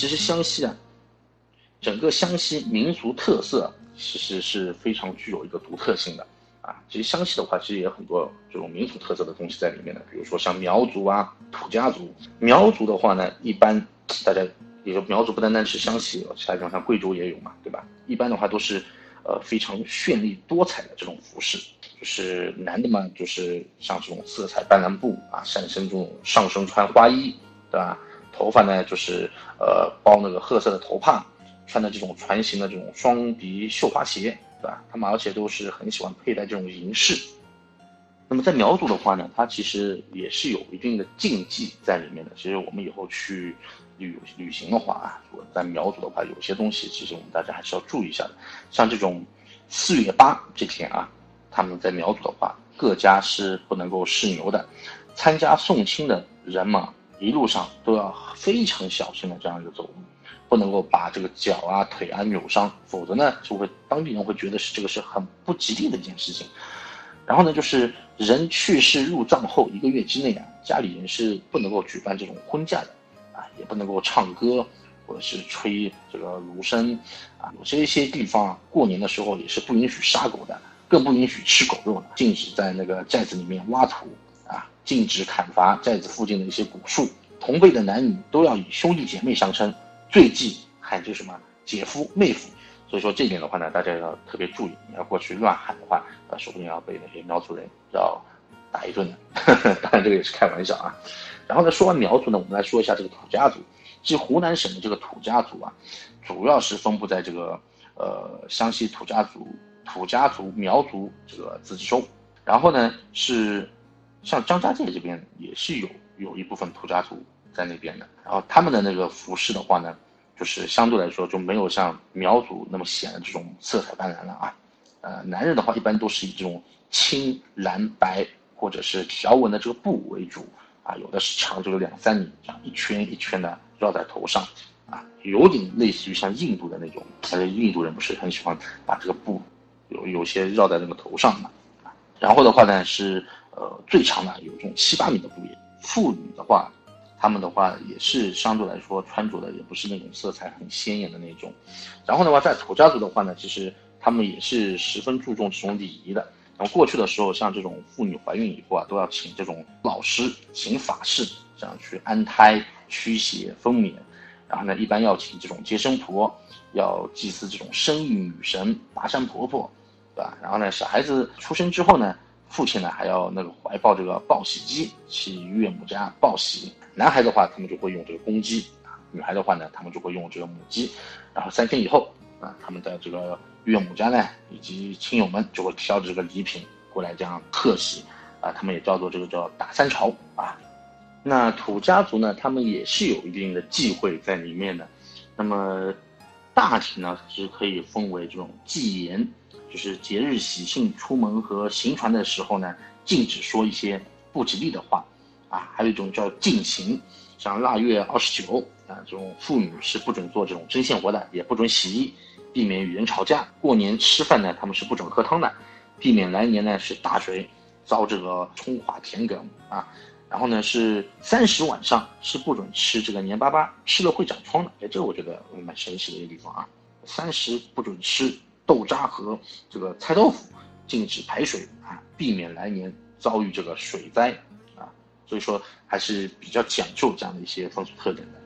其实湘西啊，整个湘西民族特色其实是非常具有一个独特性的啊。其实湘西的话，其实也有很多这种民族特色的东西在里面的，比如说像苗族啊、土家族。苗族的话呢，一般大家也就苗族不单单是湘西，其他地方像贵州也有嘛，对吧？一般的话都是呃非常绚丽多彩的这种服饰，就是男的嘛，就是像这种色彩斑斓布啊，上身这种上身穿花衣，对吧？头发呢，就是呃包那个褐色的头帕，穿的这种船形的这种双鼻绣花鞋，对吧？他们而且都是很喜欢佩戴这种银饰。那么在苗族的话呢，它其实也是有一定的禁忌在里面的。其实我们以后去旅旅行的话啊，在苗族的话，有些东西其实我们大家还是要注意一下的。像这种四月八这天啊，他们在苗族的话，各家是不能够试牛的。参加送亲的人嘛。一路上都要非常小心的这样一个走路，不能够把这个脚啊腿啊扭伤，否则呢就会当地人会觉得是这个是很不吉利的一件事情。然后呢，就是人去世入葬后一个月之内啊，家里人是不能够举办这种婚嫁的，啊，也不能够唱歌或者是吹这个芦笙，啊，有些一些地方过年的时候也是不允许杀狗的，更不允许吃狗肉的，禁止在那个寨子里面挖土。禁止砍伐寨子附近的一些古树，同辈的男女都要以兄弟姐妹相称，最忌喊这什么姐夫妹夫。所以说这点的话呢，大家要特别注意，你要过去乱喊的话，呃，说不定要被那些苗族人要打一顿的。当然这个也是开玩笑啊。然后呢，说完苗族呢，我们来说一下这个土家族。即湖南省的这个土家族啊，主要是分布在这个呃湘西土家族、土家族、苗族这个自治州。然后呢是。像张家界这边也是有有一部分土家族在那边的，然后他们的那个服饰的话呢，就是相对来说就没有像苗族那么显的这种色彩斑斓了啊。呃，男人的话一般都是以这种青蓝白或者是条纹的这个布为主啊，有的是长这个两三米，这样一圈一圈的绕在头上啊，有点类似于像印度的那种，但是印度人不是很喜欢把这个布有有些绕在那个头上嘛。然后的话呢是。呃，最长的有这种七八米的布叶。妇女的话，她们的话也是相对来说穿着的也不是那种色彩很鲜艳的那种。然后的话，在土家族的话呢，其实他们也是十分注重这种礼仪的。然后过去的时候，像这种妇女怀孕以后啊，都要请这种老师请法事，这样去安胎、驱邪、分娩。然后呢，一般要请这种接生婆，要祭祀这种生育女神拔山婆婆，对吧？然后呢，小孩子出生之后呢。父亲呢还要那个怀抱这个报喜鸡去岳母家报喜，男孩的话他们就会用这个公鸡啊，女孩的话呢他们就会用这个母鸡，然后三天以后啊，他们的这个岳母家呢以及亲友们就会挑着这个礼品过来这样贺喜，啊，他们也叫做这个叫打三朝啊。那土家族呢，他们也是有一定的忌讳在里面的，那么大体呢是可以分为这种忌言。就是节日喜庆出门和行船的时候呢，禁止说一些不吉利的话，啊，还有一种叫禁行，像腊月二十九啊，这种妇女是不准做这种针线活的，也不准洗衣，避免与人吵架。过年吃饭呢，他们是不准喝汤的，避免来年呢是大水遭这个冲垮田埂啊。然后呢是三十晚上是不准吃这个黏巴巴，吃了会长疮的。哎，这我觉得蛮神奇的一个地方啊，三十不准吃。豆渣和这个菜豆腐禁止排水啊，避免来年遭遇这个水灾啊，所以说还是比较讲究这样的一些风俗特点的。